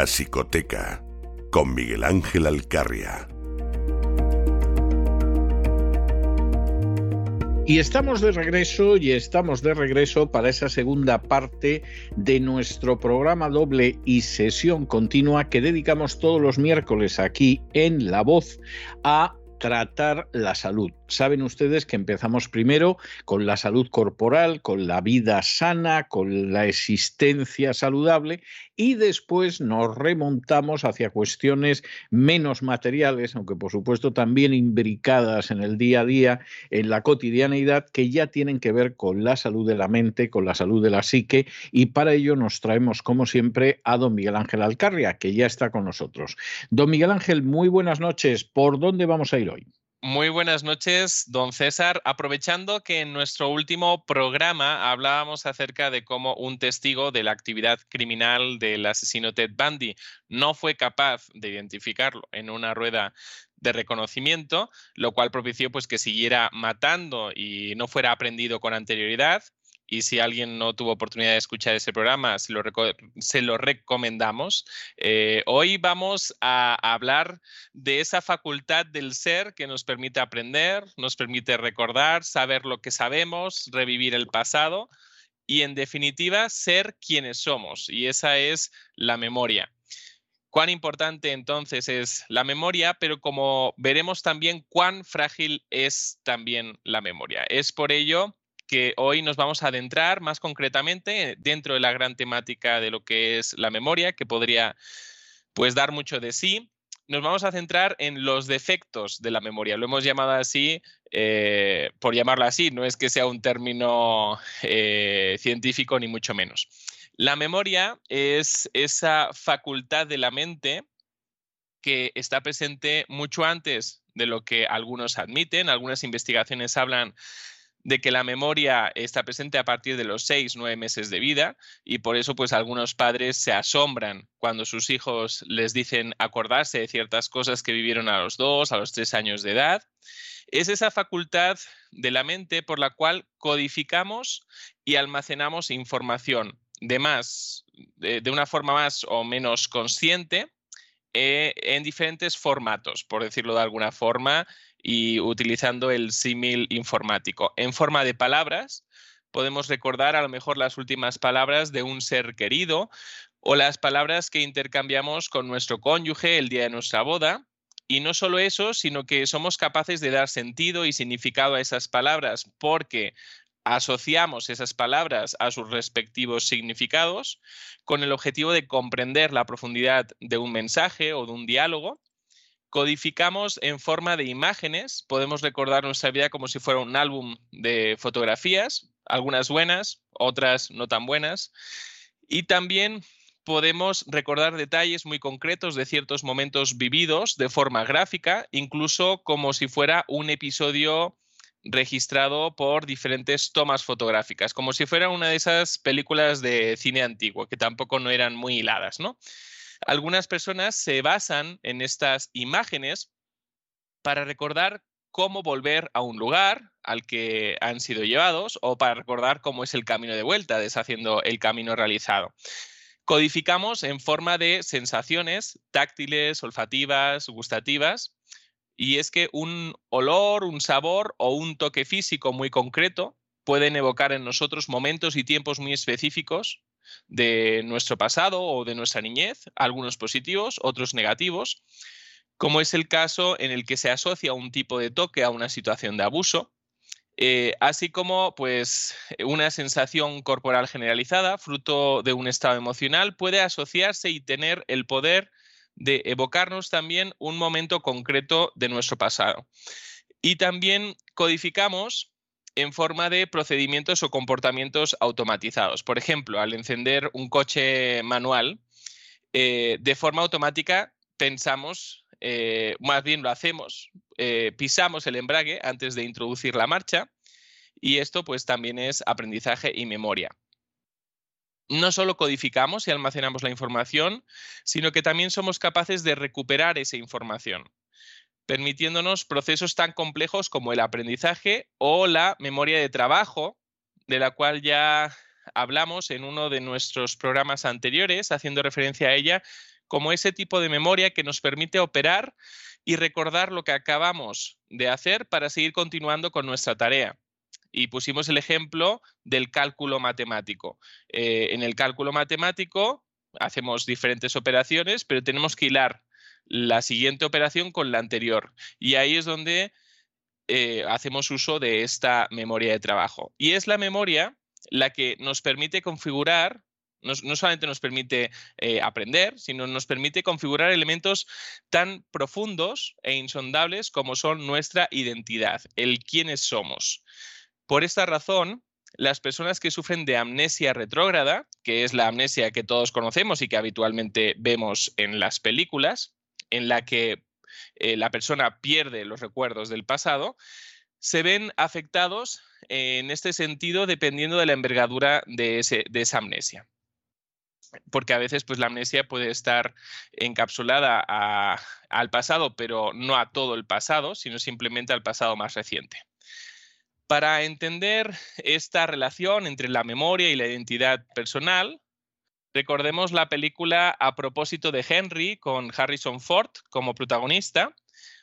La Psicoteca con Miguel Ángel Alcarria. Y estamos de regreso y estamos de regreso para esa segunda parte de nuestro programa doble y sesión continua que dedicamos todos los miércoles aquí en La Voz a tratar la salud. Saben ustedes que empezamos primero con la salud corporal, con la vida sana, con la existencia saludable y después nos remontamos hacia cuestiones menos materiales, aunque por supuesto también imbricadas en el día a día, en la cotidianeidad, que ya tienen que ver con la salud de la mente, con la salud de la psique y para ello nos traemos como siempre a don Miguel Ángel Alcarria, que ya está con nosotros. Don Miguel Ángel, muy buenas noches. ¿Por dónde vamos a ir hoy? Muy buenas noches, don César. Aprovechando que en nuestro último programa hablábamos acerca de cómo un testigo de la actividad criminal del asesino Ted Bundy no fue capaz de identificarlo en una rueda de reconocimiento, lo cual propició pues que siguiera matando y no fuera aprendido con anterioridad, y si alguien no tuvo oportunidad de escuchar ese programa, se lo, recomendamos. Eh, hoy vamos a hablar de esa facultad del ser que nos permite aprender, nos permite recordar, saber lo que sabemos, revivir el pasado y en definitiva ser quienes somos. Y esa es la memoria. Cuán importante entonces es la memoria, pero como veremos también cuán frágil es también la memoria. Es por ello que hoy nos vamos a adentrar más concretamente dentro de la gran temática de lo que es la memoria, que podría pues dar mucho de sí. Nos vamos a centrar en los defectos de la memoria. Lo hemos llamado así, eh, por llamarlo así, no es que sea un término eh, científico ni mucho menos. La memoria es esa facultad de la mente que está presente mucho antes de lo que algunos admiten. Algunas investigaciones hablan de que la memoria está presente a partir de los seis, nueve meses de vida y por eso pues algunos padres se asombran cuando sus hijos les dicen acordarse de ciertas cosas que vivieron a los dos, a los tres años de edad. Es esa facultad de la mente por la cual codificamos y almacenamos información de más, de, una forma más o menos consciente eh, en diferentes formatos, por decirlo de alguna forma, y utilizando el símil informático. En forma de palabras, podemos recordar a lo mejor las últimas palabras de un ser querido o las palabras que intercambiamos con nuestro cónyuge el día de nuestra boda. Y no solo eso, sino que somos capaces de dar sentido y significado a esas palabras porque asociamos esas palabras a sus respectivos significados con el objetivo de comprender la profundidad de un mensaje o de un diálogo codificamos en forma de imágenes. Podemos recordar nuestra vida como si fuera un álbum de fotografías, algunas buenas, otras no tan buenas. Y también podemos recordar detalles muy concretos de ciertos momentos vividos de forma gráfica, incluso como si fuera un episodio registrado por diferentes tomas fotográficas, como si fuera una de esas películas de cine antiguo, que tampoco no eran muy hiladas, ¿no? Algunas personas se basan en estas imágenes para recordar cómo volver a un lugar al que han sido llevados o para recordar cómo es el camino de vuelta, deshaciendo el camino realizado. Codificamos en forma de sensaciones táctiles, olfativas, gustativas, y es que un olor, un sabor o un toque físico muy concreto pueden evocar en nosotros momentos y tiempos muy específicos de nuestro pasado o de nuestra niñez, algunos positivos, otros negativos, como es el caso en el que se asocia un tipo de toque a una situación de abuso, eh, así como pues una sensación corporal generalizada, fruto de un estado emocional, puede asociarse y tener el poder de evocarnos también un momento concreto de nuestro pasado. Y también codificamos en forma de procedimientos o comportamientos automatizados. Por ejemplo, al encender un coche manual, eh, de forma automática pensamos, eh, más bien lo hacemos, eh, pisamos el embrague antes de introducir la marcha y esto pues también es aprendizaje y memoria. No solo codificamos y almacenamos la información, sino que también somos capaces de recuperar esa información permitiéndonos procesos tan complejos como el aprendizaje o la memoria de trabajo, de la cual ya hablamos en uno de nuestros programas anteriores, haciendo referencia a ella como ese tipo de memoria que nos permite operar y recordar lo que acabamos de hacer para seguir continuando con nuestra tarea. Y pusimos el ejemplo del cálculo matemático. Eh, en el cálculo matemático hacemos diferentes operaciones, pero tenemos que hilar la siguiente operación con la anterior. Y ahí es donde eh, hacemos uso de esta memoria de trabajo. Y es la memoria la que nos permite configurar, no, solamente nos permite eh, aprender, sino nos permite configurar elementos tan profundos e insondables como son nuestra identidad, el quiénes somos. Por esta razón, las personas que sufren de amnesia retrógrada, que es la amnesia que todos conocemos y que habitualmente vemos en las películas, en la que eh, la persona pierde los recuerdos del pasado, se ven afectados en este sentido dependiendo de la envergadura de, esa amnesia. Porque a veces pues, la amnesia puede estar encapsulada al pasado, pero no a todo el pasado, sino simplemente al pasado más reciente. Para entender esta relación entre la memoria y la identidad personal, Recordemos la película A propósito de Henry con Harrison Ford como protagonista.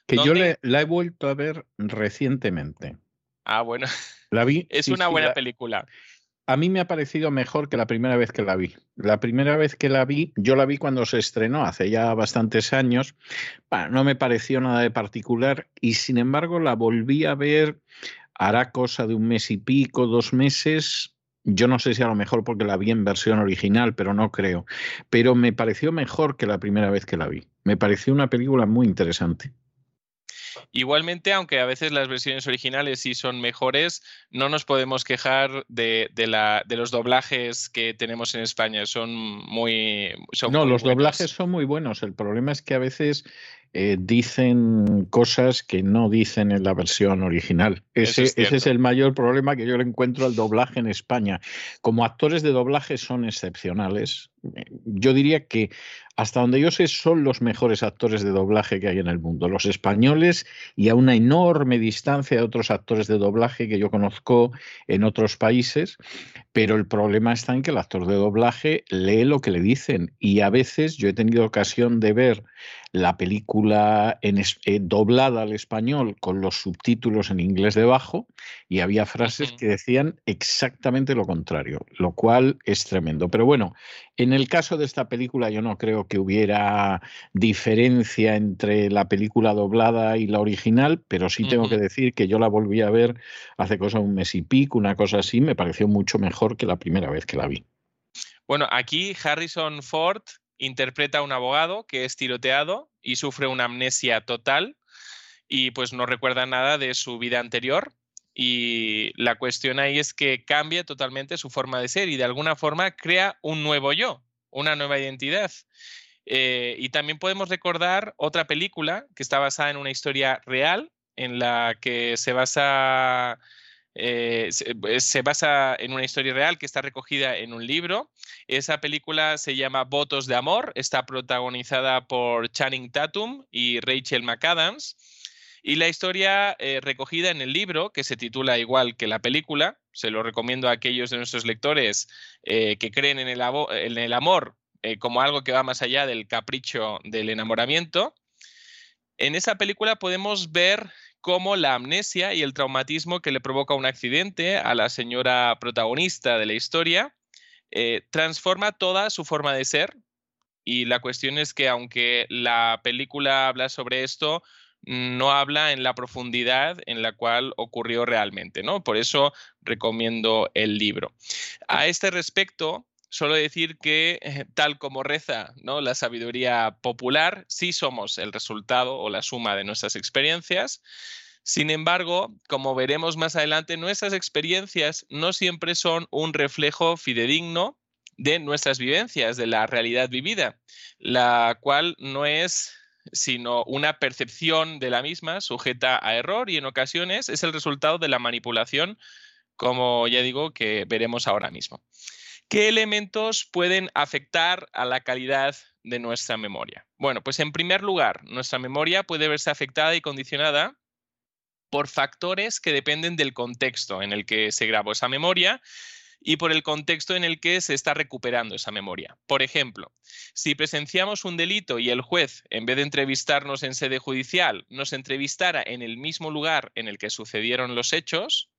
Que yo la he vuelto a ver recientemente. Ah, bueno. La vi. es una buena película. A mí me ha parecido mejor que la primera vez que la vi. La primera vez que la vi, yo la vi cuando se estrenó, hace ya bastantes años. no me pareció nada de particular y sin embargo la volví a ver hará cosa de un mes y pico, dos meses. Yo no sé si a lo mejor porque la vi en versión original, pero no creo. Pero me pareció mejor que la primera vez que la vi. Me pareció una película muy interesante. Igualmente, aunque a veces las versiones originales sí son mejores, no nos podemos quejar de, la, de los doblajes que tenemos en España. Son muy. no, los doblajes son muy buenos. El problema es que a veces eh, dicen cosas que no dicen en la versión original. Ese es, ese es, el mayor problema que yo le encuentro al doblaje en España. Como actores de doblaje son excepcionales. Yo diría que hasta donde yo sé, son los mejores actores de doblaje que hay en el mundo, los españoles y a una enorme distancia de otros actores de doblaje que yo conozco en otros países, pero el problema está en que el actor de doblaje lee lo que le dicen y a veces yo he tenido ocasión de ver la película en, eh, doblada al español con los subtítulos en inglés debajo y había frases que decían exactamente lo contrario, lo cual es tremendo. Pero bueno, en el caso de esta película yo no creo que hubiera diferencia entre la película doblada y la original, pero sí tengo que decir que yo la volví a ver hace cosa un mes y pico, una cosa así, me pareció mucho mejor que la primera vez que la vi. Bueno, aquí Harrison Ford interpreta a un abogado que es tiroteado y sufre una amnesia total y pues no recuerda nada de su vida anterior. Y la cuestión ahí es que cambia totalmente su forma de ser y de alguna forma crea un nuevo yo, una nueva identidad. Eh, y también podemos recordar otra película que está basada en una historia real, en la que se basa, eh, eh, se, basa en una historia real que está recogida en un libro. Esa película se llama Votos de Amor, está protagonizada por Channing Tatum y Rachel McAdams. Y la historia recogida en el libro, que se titula igual que la película, se lo recomiendo a aquellos de nuestros lectores que creen en el, amor eh, como algo que va más allá del capricho del enamoramiento. En esa película podemos ver cómo la amnesia y el traumatismo que le provoca un accidente a la señora protagonista de la historia eh, transforma toda su forma de ser. Y la cuestión es que aunque la película habla sobre esto, no habla en la profundidad en la cual ocurrió realmente, ¿no? Por eso recomiendo el libro. A este respecto, solo decir que, eh, tal como reza ¿no? la sabiduría popular, sí somos el resultado o la suma de nuestras experiencias. Sin embargo, como veremos más adelante, nuestras experiencias no siempre son un reflejo fidedigno de nuestras vivencias, de la realidad vivida, la cual no es sino una percepción de la misma sujeta a error y en ocasiones es el resultado de la manipulación, como ya digo, que veremos ahora mismo. ¿Qué elementos pueden afectar a la calidad de nuestra memoria? Bueno, pues en primer lugar, nuestra memoria puede verse afectada y condicionada por factores que dependen del contexto en el que se grabó esa memoria y por el contexto en el que se está recuperando esa memoria. Por ejemplo, si presenciamos un delito y el juez, en vez de entrevistarnos en sede judicial, nos entrevistara en el mismo lugar en el que sucedieron los hechos,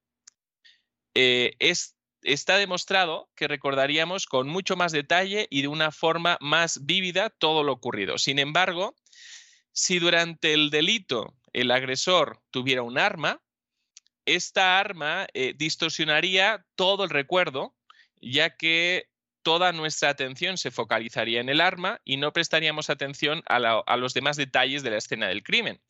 eh, es está demostrado que recordaríamos con mucho más detalle y de una forma más vívida todo lo ocurrido. Sin embargo, si durante el delito el agresor tuviera un arma, esta arma eh, distorsionaría todo el recuerdo, ya que toda nuestra atención se focalizaría en el arma y no prestaríamos atención a los demás detalles de la escena del crimen.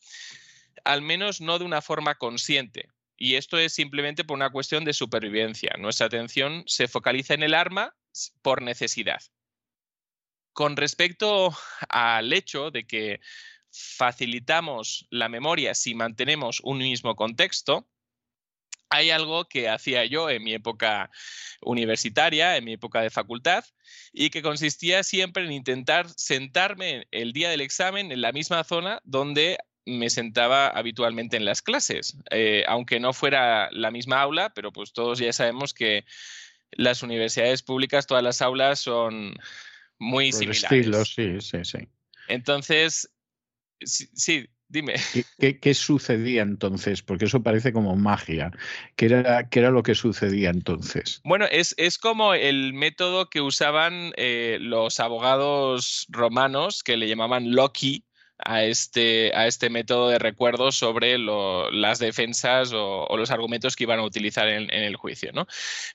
Al menos no de una forma consciente. Y esto es simplemente por una cuestión de supervivencia. Nuestra atención se focaliza en el arma por necesidad. Con respecto al hecho de que facilitamos la memoria si mantenemos un mismo contexto, hay algo que hacía yo en mi época universitaria, en mi época de facultad, y que consistía siempre en intentar sentarme el día del examen en la misma zona donde me sentaba habitualmente en las clases, eh, aunque no fuera la misma aula, pero pues todos ya sabemos que las universidades públicas, todas las aulas son muy similares. sí, sí, sí. Entonces, sí, dime. ¿Qué, sucedía entonces? Porque eso parece como magia. ¿Qué era, qué era lo que sucedía entonces? Bueno, es, es como el método que usaban eh, los abogados romanos que le llamaban Loki a este, a este método de recuerdo sobre las defensas o, los argumentos que iban a utilizar en, el juicio. ¿no?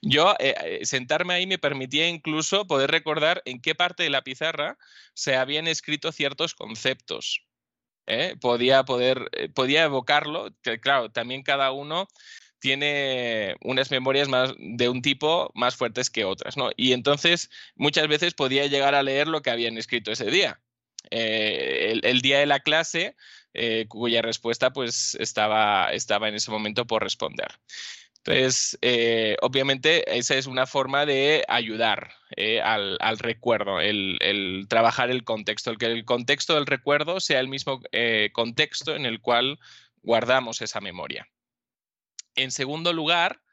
Yo, eh, eh, sentarme ahí me permitía incluso poder recordar en qué parte de la pizarra se habían escrito ciertos conceptos. ¿eh? Podía, poder, podía evocarlo, que claro, también cada uno tiene unas memorias más de un tipo más fuertes que otras, ¿no? Y entonces muchas veces podía llegar a leer lo que habían escrito ese día. Eh, el, día de la clase, eh, cuya respuesta pues estaba, estaba en ese momento por responder. Entonces, eh, obviamente, esa es una forma de ayudar al, recuerdo, el, trabajar el contexto, el que el contexto del recuerdo sea el mismo contexto en el cual guardamos esa memoria. En segundo lugar,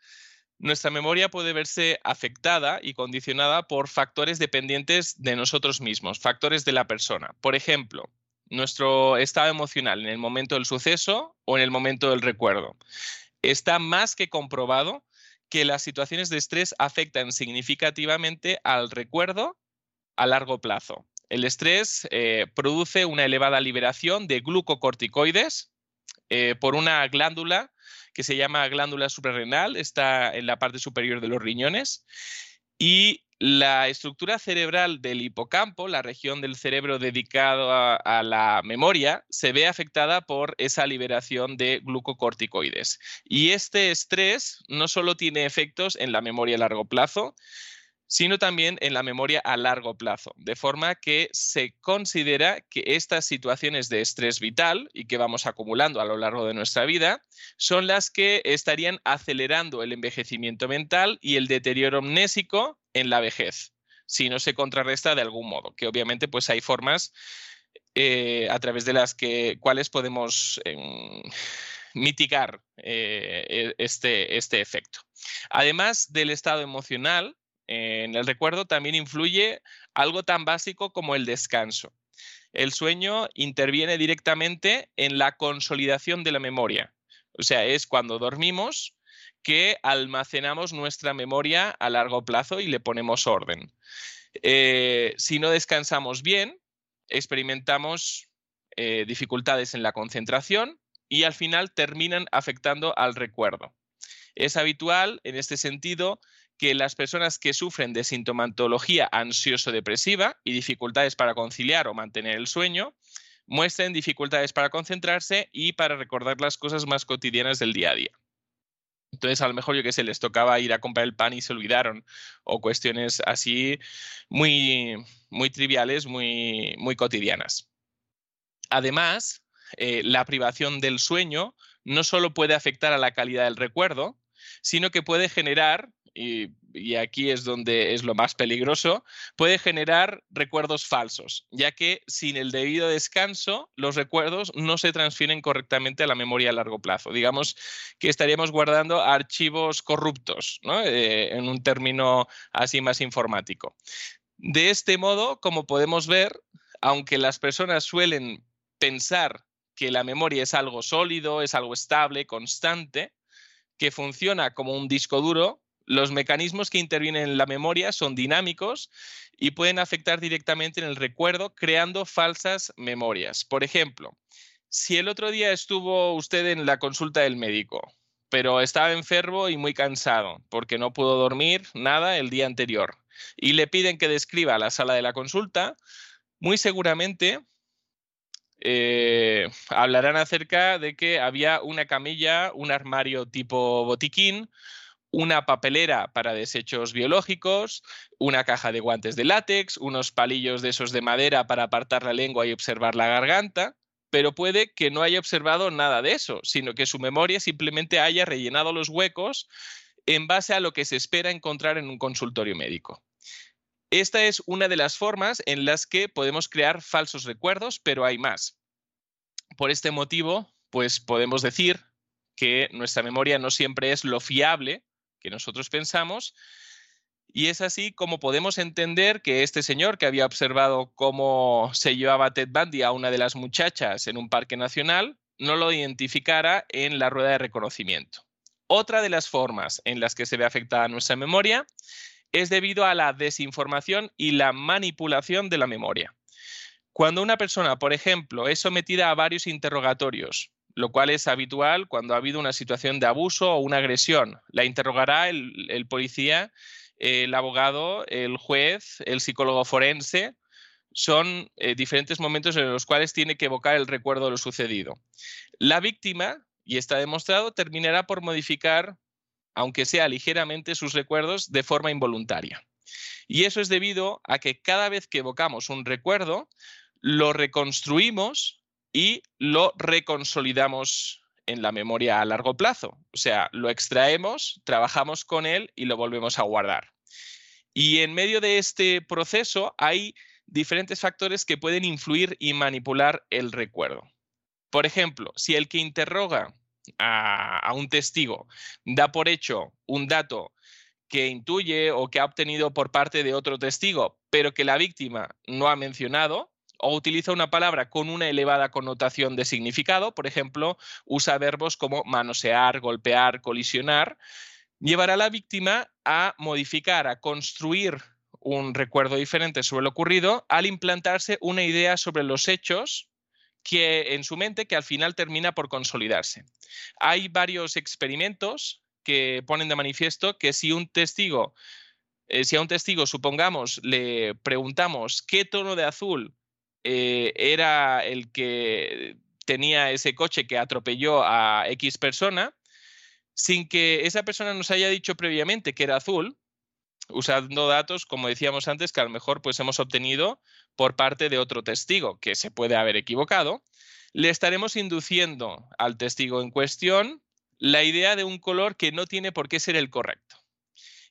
nuestra memoria puede verse afectada y condicionada por factores dependientes de nosotros mismos, factores de la persona. Por ejemplo, nuestro estado emocional en el momento del suceso o en el momento del recuerdo. Está más que comprobado que las situaciones de estrés afectan significativamente al recuerdo a largo plazo. El estrés eh, produce una elevada liberación de glucocorticoides eh, por una glándula que se llama glándula suprarrenal, está en la parte superior de los riñones. Y la estructura cerebral del hipocampo, la región del cerebro dedicado a, la memoria, se ve afectada por esa liberación de glucocorticoides. Y este estrés no solo tiene efectos en la memoria a largo plazo, sino también en la memoria a largo plazo, de forma que se considera que estas situaciones de estrés vital y que vamos acumulando a lo largo de nuestra vida son las que estarían acelerando el envejecimiento mental y el deterioro amnésico en la vejez, si no se contrarresta de algún modo, que obviamente pues hay formas eh, a través de las que cuales podemos em, mitigar eh, e, este, este efecto. Además del estado emocional, en el recuerdo también influye algo tan básico como el descanso. El sueño interviene directamente en la consolidación de la memoria. O sea, es cuando dormimos que almacenamos nuestra memoria a largo plazo y le ponemos orden. Eh, si no descansamos bien, experimentamos eh, dificultades en la concentración y al final terminan afectando al recuerdo. Es habitual, en este sentido, que las personas que sufren de sintomatología ansioso-depresiva y dificultades para conciliar o mantener el sueño, muestren dificultades para concentrarse y para recordar las cosas más cotidianas del día a día. Entonces, a lo mejor yo que sé, les tocaba ir a comprar el pan y se olvidaron, o cuestiones así muy, muy triviales, muy, muy cotidianas. Además, eh, la privación del sueño no solo puede afectar a la calidad del recuerdo, sino que puede generar y, aquí es donde es lo más peligroso, puede generar recuerdos falsos, ya que sin el debido descanso los recuerdos no se transfieren correctamente a la memoria a largo plazo. Digamos que estaríamos guardando archivos corruptos, eh, en un término así más informático. De este modo, como podemos ver, aunque las personas suelen pensar que la memoria es algo sólido, es algo estable, constante, que funciona como un disco duro, los mecanismos que intervienen en la memoria son dinámicos y pueden afectar directamente en el recuerdo creando falsas memorias. Por ejemplo, si el otro día estuvo usted en la consulta del médico, pero estaba enfermo y muy cansado porque no pudo dormir nada el día anterior y le piden que describa la sala de la consulta, muy seguramente eh, hablarán acerca de que había una camilla, un armario tipo botiquín, una papelera para desechos biológicos, una caja de guantes de látex, unos palillos de esos de madera para apartar la lengua y observar la garganta, pero puede que no haya observado nada de eso, sino que su memoria simplemente haya rellenado los huecos en base a lo que se espera encontrar en un consultorio médico. Esta es una de las formas en las que podemos crear falsos recuerdos, pero hay más. Por este motivo, pues podemos decir que nuestra memoria no siempre es lo fiable que nosotros pensamos. Y es así como podemos entender que este señor que había observado cómo se llevaba Ted Bundy a una de las muchachas en un parque nacional, no lo identificara en la rueda de reconocimiento. Otra de las formas en las que se ve afectada nuestra memoria es debido a la desinformación y la manipulación de la memoria. Cuando una persona, por ejemplo, es sometida a varios interrogatorios, lo cual es habitual cuando ha habido una situación de abuso o una agresión, la interrogará el, policía, el abogado, el juez, el psicólogo forense. Son eh, diferentes momentos en los cuales tiene que evocar el recuerdo de lo sucedido. La víctima, y está demostrado, terminará por modificar, aunque sea ligeramente, sus recuerdos de forma involuntaria. Y eso es debido a que cada vez que evocamos un recuerdo, lo reconstruimos y lo reconsolidamos en la memoria a largo plazo. O sea, lo extraemos, trabajamos con él y lo volvemos a guardar. Y en medio de este proceso hay diferentes factores que pueden influir y manipular el recuerdo. Por ejemplo, si el que interroga a, a, un testigo da por hecho un dato que intuye o que ha obtenido por parte de otro testigo, pero que la víctima no ha mencionado, o utiliza una palabra con una elevada connotación de significado, por ejemplo, usa verbos como manosear, golpear, colisionar, llevará a la víctima a modificar, a construir un recuerdo diferente sobre lo ocurrido al implantarse una idea sobre los hechos que en su mente que al final termina por consolidarse. Hay varios experimentos que ponen de manifiesto que si un testigo, eh, si a un testigo, supongamos, le preguntamos qué tono de azul eh, era el que tenía ese coche que atropelló a X persona, sin que esa persona nos haya dicho previamente que era azul, usando datos, como decíamos antes, que a lo mejor pues hemos obtenido por parte de otro testigo que se puede haber equivocado, le estaremos induciendo al testigo en cuestión la idea de un color que no tiene por qué ser el correcto.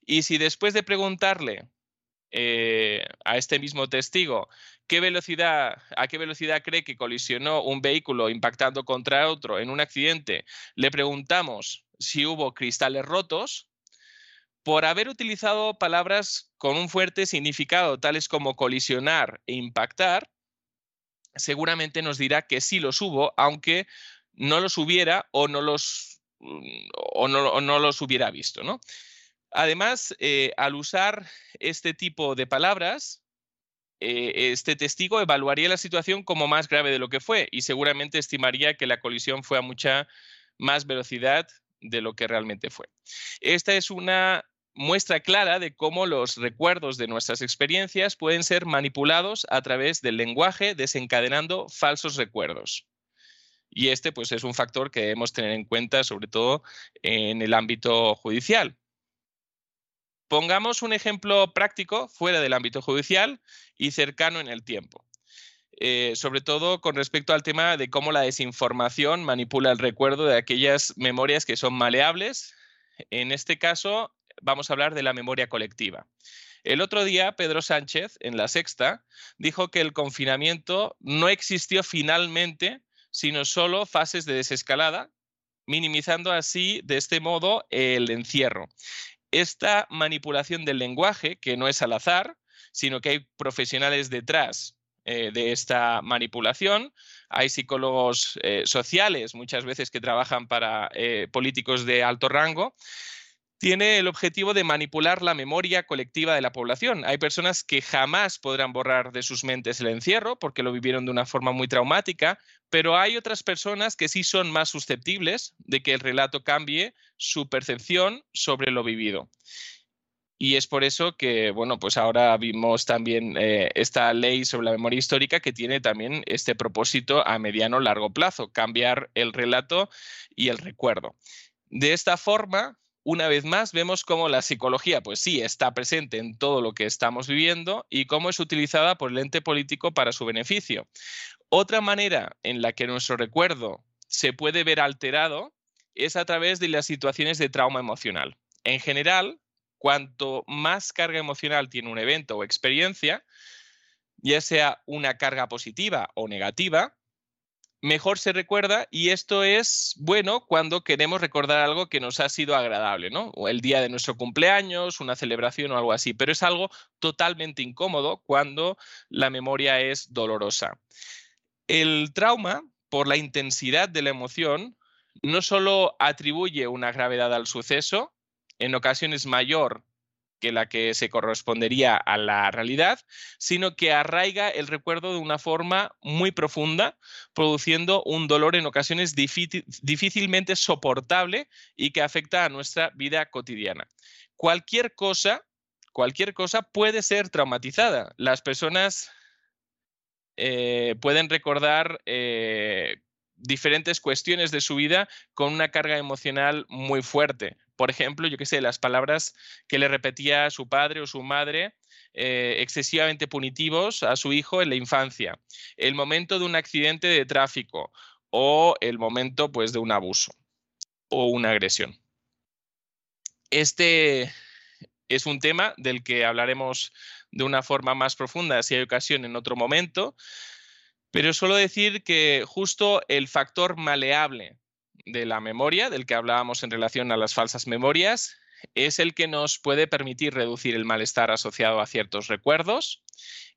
Y si después de preguntarle eh, a este mismo testigo a qué velocidad cree que colisionó un vehículo impactando contra otro en un accidente, le preguntamos si hubo cristales rotos, por haber utilizado palabras con un fuerte significado, tales como colisionar e impactar, seguramente nos dirá que sí los hubo, aunque no los hubiera o no los, o no, los hubiera visto. Además, eh, al usar este tipo de palabras, eh, este testigo evaluaría la situación como más grave de lo que fue y seguramente estimaría que la colisión fue a mucha más velocidad de lo que realmente fue. Esta es una muestra clara de cómo los recuerdos de nuestras experiencias pueden ser manipulados a través del lenguaje, desencadenando falsos recuerdos. Y este pues, es un factor que debemos tener en cuenta, sobre todo en el ámbito judicial. Pongamos un ejemplo práctico fuera del ámbito judicial y cercano en el tiempo. Eh, sobre todo con respecto al tema de cómo la desinformación manipula el recuerdo de aquellas memorias que son maleables. En este caso, vamos a hablar de la memoria colectiva. El otro día, Pedro Sánchez, en la sexta, dijo que el confinamiento no existió finalmente, sino solo fases de desescalada, minimizando así, de este modo, el encierro esta manipulación del lenguaje, que no es al azar, sino que hay profesionales detrás eh, de esta manipulación. Hay psicólogos eh, sociales muchas veces que trabajan para eh, políticos de alto rango tiene el objetivo de manipular la memoria colectiva de la población. Hay personas que jamás podrán borrar de sus mentes el encierro porque lo vivieron de una forma muy traumática, pero hay otras personas que sí son más susceptibles de que el relato cambie su percepción sobre lo vivido. Y es por eso que, bueno, pues ahora vimos también eh, esta ley sobre la memoria histórica que tiene también este propósito a mediano largo plazo, cambiar el relato y el recuerdo. De esta forma, una vez más vemos cómo la psicología, pues sí, está presente en todo lo que estamos viviendo y cómo es utilizada por el ente político para su beneficio. Otra manera en la que nuestro recuerdo se puede ver alterado es a través de las situaciones de trauma emocional. En general, cuanto más carga emocional tiene un evento o experiencia, ya sea una carga positiva o negativa, mejor se recuerda y esto es bueno cuando queremos recordar algo que nos ha sido agradable, ¿no? O el día de nuestro cumpleaños, una celebración o algo así, pero es algo totalmente incómodo cuando la memoria es dolorosa. El trauma, por la intensidad de la emoción, no solo atribuye una gravedad al suceso, en ocasiones mayor que la que se correspondería a la realidad, sino que arraiga el recuerdo de una forma muy profunda, produciendo un dolor en ocasiones difícilmente soportable y que afecta a nuestra vida cotidiana. Cualquier cosa, cualquier cosa puede ser traumatizada. Las personas eh, pueden recordar eh, diferentes cuestiones de su vida con una carga emocional muy fuerte. Por ejemplo, yo qué sé, las palabras que le repetía su padre o su madre eh, excesivamente punitivos a su hijo en la infancia, el momento de un accidente de tráfico o el momento pues, de un abuso o una agresión. Este es un tema del que hablaremos de una forma más profunda si hay ocasión en otro momento, pero suelo decir que justo el factor maleable de la memoria, del que hablábamos en relación a las falsas memorias, es el que nos puede permitir reducir el malestar asociado a ciertos recuerdos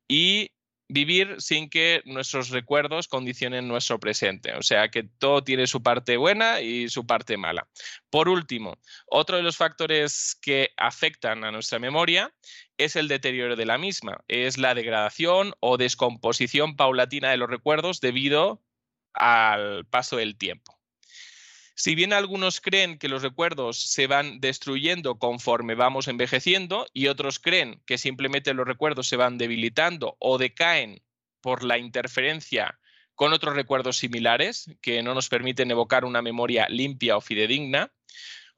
y vivir sin que nuestros recuerdos condicionen nuestro presente. O sea que todo tiene su parte buena y su parte mala. Por último, otro de los factores que afectan a nuestra memoria es el deterioro de la misma, es la degradación o descomposición paulatina de los recuerdos debido al paso del tiempo. Si bien algunos creen que los recuerdos se van destruyendo conforme vamos envejeciendo y otros creen que simplemente los recuerdos se van debilitando o decaen por la interferencia con otros recuerdos similares que no nos permiten evocar una memoria limpia o fidedigna,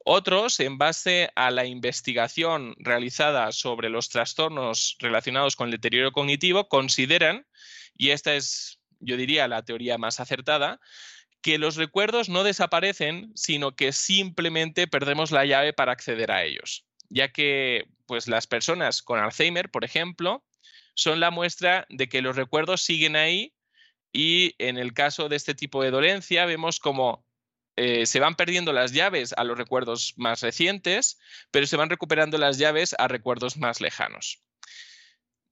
otros, en base a la investigación realizada sobre los trastornos relacionados con el deterioro cognitivo, consideran, y esta es, yo diría, la teoría más acertada, que los recuerdos no desaparecen, sino que simplemente perdemos la llave para acceder a ellos, ya que pues las personas con Alzheimer, por ejemplo, son la muestra de que los recuerdos siguen ahí y en el caso de este tipo de dolencia vemos como eh, se van perdiendo las llaves a los recuerdos más recientes, pero se van recuperando las llaves a recuerdos más lejanos,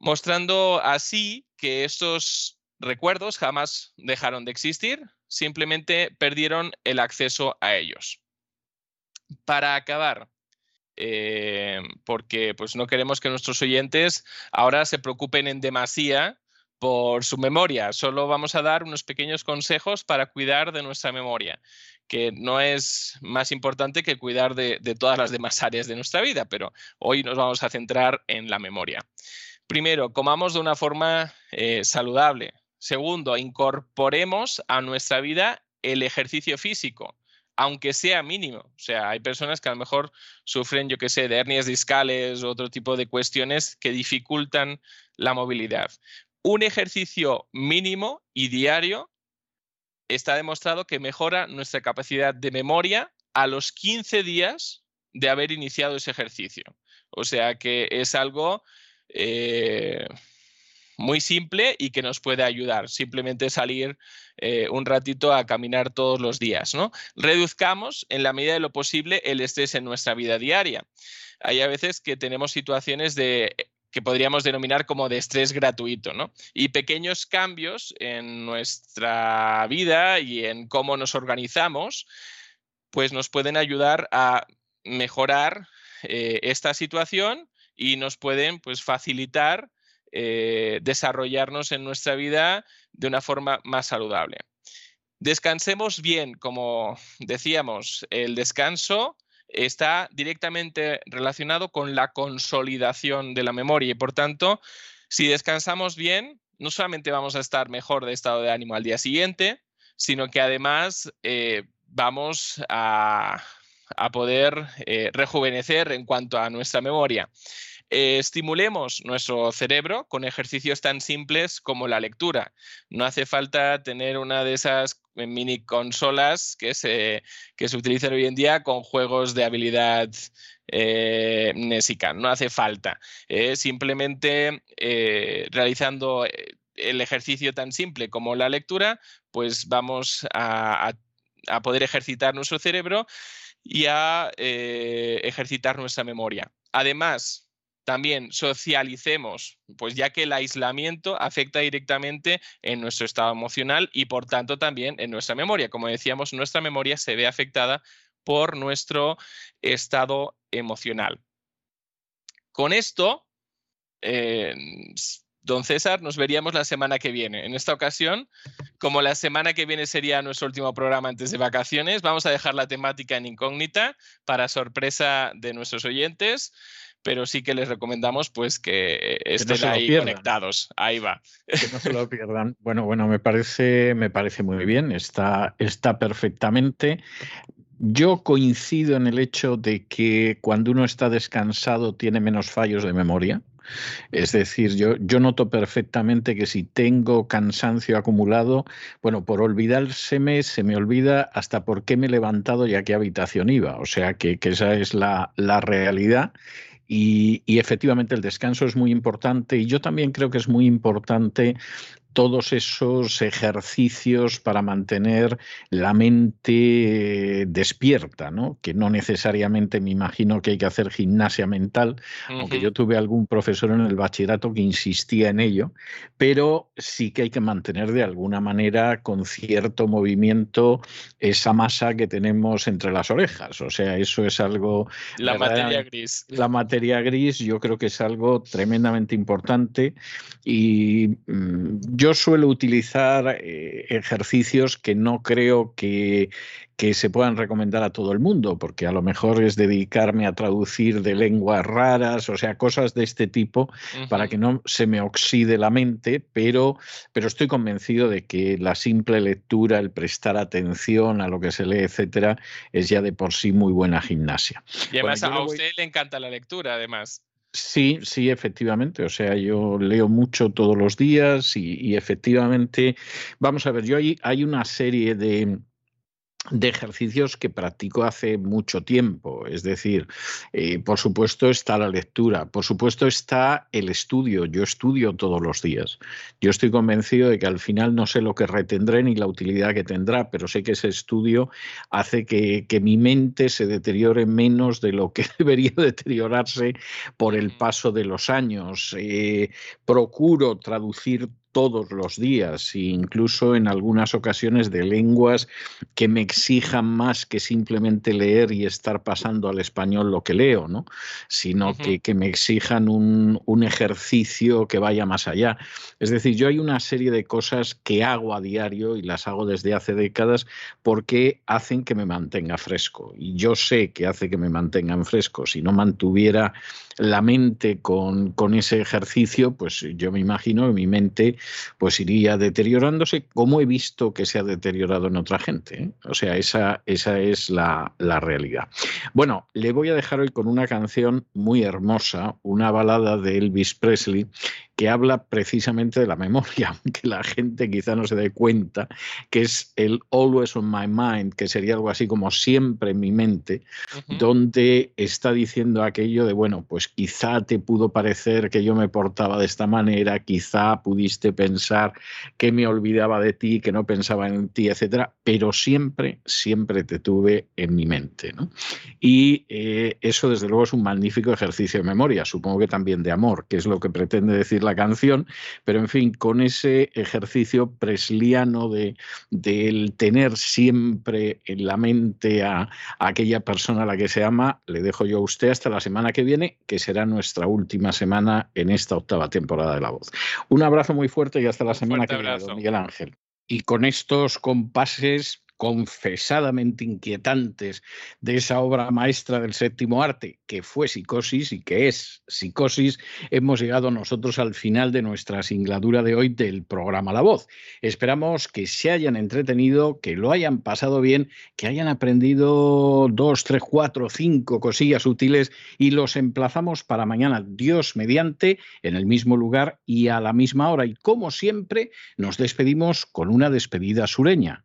mostrando así que estos recuerdos jamás dejaron de existir, simplemente perdieron el acceso a ellos. Para acabar, eh, porque pues no queremos que nuestros oyentes ahora se preocupen en demasía por su memoria. Solo vamos a dar unos pequeños consejos para cuidar de nuestra memoria, que no es más importante que cuidar de, todas las demás áreas de nuestra vida, pero hoy nos vamos a centrar en la memoria. Primero, comamos de una forma eh, saludable. Segundo, incorporemos a nuestra vida el ejercicio físico, aunque sea mínimo. O sea, hay personas que a lo mejor sufren, yo qué sé, de hernias discales o otro tipo de cuestiones que dificultan la movilidad. Un ejercicio mínimo y diario está demostrado que mejora nuestra capacidad de memoria a los 15 días de haber iniciado ese ejercicio. O sea que es algo eh, muy simple y que nos puede ayudar. Simplemente salir eh, un ratito a caminar todos los días. ¿no? Reduzcamos en la medida de lo posible el estrés en nuestra vida diaria. Hay a veces que tenemos situaciones de que podríamos denominar como de estrés gratuito, ¿no? Y pequeños cambios en nuestra vida y en cómo nos organizamos, pues nos pueden ayudar a mejorar eh, esta situación y nos pueden pues facilitar eh, desarrollarnos en nuestra vida de una forma más saludable. Descansemos bien, como decíamos, el descanso está directamente relacionado con la consolidación de la memoria y por tanto, si descansamos bien, no solamente vamos a estar mejor de estado de ánimo al día siguiente, sino que además eh, vamos a, poder eh, rejuvenecer en cuanto a nuestra memoria. Eh, estimulemos nuestro cerebro con ejercicios tan simples como la lectura. No hace falta tener una de esas mini consolas que se, que se utilizan hoy en día con juegos de habilidad eh, No hace falta. Eh, simplemente eh, realizando el ejercicio tan simple como la lectura, pues vamos a, a poder ejercitar nuestro cerebro y a ejercitar nuestra memoria. Además, también socialicemos, pues ya que el aislamiento afecta directamente en nuestro estado emocional y por tanto también en nuestra memoria. Como decíamos, nuestra memoria se ve afectada por nuestro estado emocional. Con esto, eh, don César, nos veríamos la semana que viene. En esta ocasión, como la semana que viene sería nuestro último programa antes de vacaciones, vamos a dejar la temática en incógnita para sorpresa de nuestros oyentes pero sí que les recomendamos pues que estén ahí conectados. Ahí va. Que no se lo pierdan. Bueno, bueno, me parece, me parece muy bien, está, está perfectamente. Yo coincido en el hecho de que cuando uno está descansado tiene menos fallos de memoria. Es decir, yo, yo noto perfectamente que si tengo cansancio acumulado, bueno, por olvidárseme, se me olvida hasta por qué me he levantado y a qué habitación iba. O sea que, que esa es la, la realidad y, efectivamente el descanso es muy importante. Y yo también creo que es muy importante todos esos ejercicios para mantener la mente despierta, ¿no? que no necesariamente me imagino que hay que hacer gimnasia mental, aunque yo tuve algún profesor en el bachillerato que insistía en ello, pero sí que hay que mantener de alguna manera con cierto movimiento esa masa que tenemos entre las orejas. O sea, eso es algo... La materia gris. La materia gris yo creo que es algo tremendamente importante y mm, yo suelo utilizar eh, ejercicios que no creo que, que se puedan recomendar a todo el mundo, porque a lo mejor es dedicarme a traducir de lenguas raras, o sea, cosas de este tipo, para que no se me oxide la mente, pero, pero estoy convencido de que la simple lectura, el prestar atención a lo que se lee, etcétera, es ya de por sí muy buena gimnasia. Y además a usted le encanta la lectura, además. Sí, sí, efectivamente. O sea, yo leo mucho todos los días y, efectivamente, vamos a ver, yo hay, hay una serie de, de ejercicios que practico hace mucho tiempo. Es decir, eh, por supuesto está la lectura, por supuesto está el estudio. Yo estudio todos los días. Yo estoy convencido de que al final no sé lo que retendré ni la utilidad que tendrá, pero sé que ese estudio hace que, mi mente se deteriore menos de lo que debería deteriorarse por el paso de los años. Eh, procuro traducir todos los días e incluso en algunas ocasiones de lenguas que me exijan más que simplemente leer y estar pasando al español lo que leo, ¿no? sino que, que, me exijan un, un, ejercicio que vaya más allá. Es decir, yo hay una serie de cosas que hago a diario y las hago desde hace décadas porque hacen que me mantenga fresco. Y yo sé que hace que me mantengan fresco. Si no mantuviera la mente con, con ese ejercicio, pues yo me imagino que mi mente pues iría deteriorándose como he visto que se ha deteriorado en otra gente. ¿eh? O sea, esa, esa es la, la, realidad. Bueno, le voy a dejar hoy con una canción muy hermosa, una balada de Elvis Presley, que habla precisamente de la memoria, aunque la gente quizá no se dé cuenta, que es el Always on My Mind, que sería algo así como siempre en mi mente, donde está diciendo aquello de, bueno, pues quizá te pudo parecer que yo me portaba de esta manera, quizá pudiste pensar que me olvidaba de ti, que no pensaba en ti, etcétera, pero siempre, siempre te tuve en mi mente. ¿no? Y eh, eso, desde luego, es un magnífico ejercicio de memoria, supongo que también de amor, que es lo que pretende decir la canción, pero en fin, con ese ejercicio presliano de, del tener siempre en la mente a, a, aquella persona a la que se ama, le dejo yo a usted hasta la semana que viene, que será nuestra última semana en esta octava temporada de La Voz. Un abrazo muy fuerte y hasta la semana que viene, don Miguel Ángel. Y con estos compases confesadamente inquietantes de esa obra maestra del séptimo arte, que fue psicosis y que es psicosis, hemos llegado nosotros al final de nuestra singladura de hoy del programa La Voz. Esperamos que se hayan entretenido, que lo hayan pasado bien, que hayan aprendido dos, tres, cuatro, cinco cosillas útiles y los emplazamos para mañana, Dios mediante, en el mismo lugar y a la misma hora. Y como siempre, nos despedimos con una despedida sureña.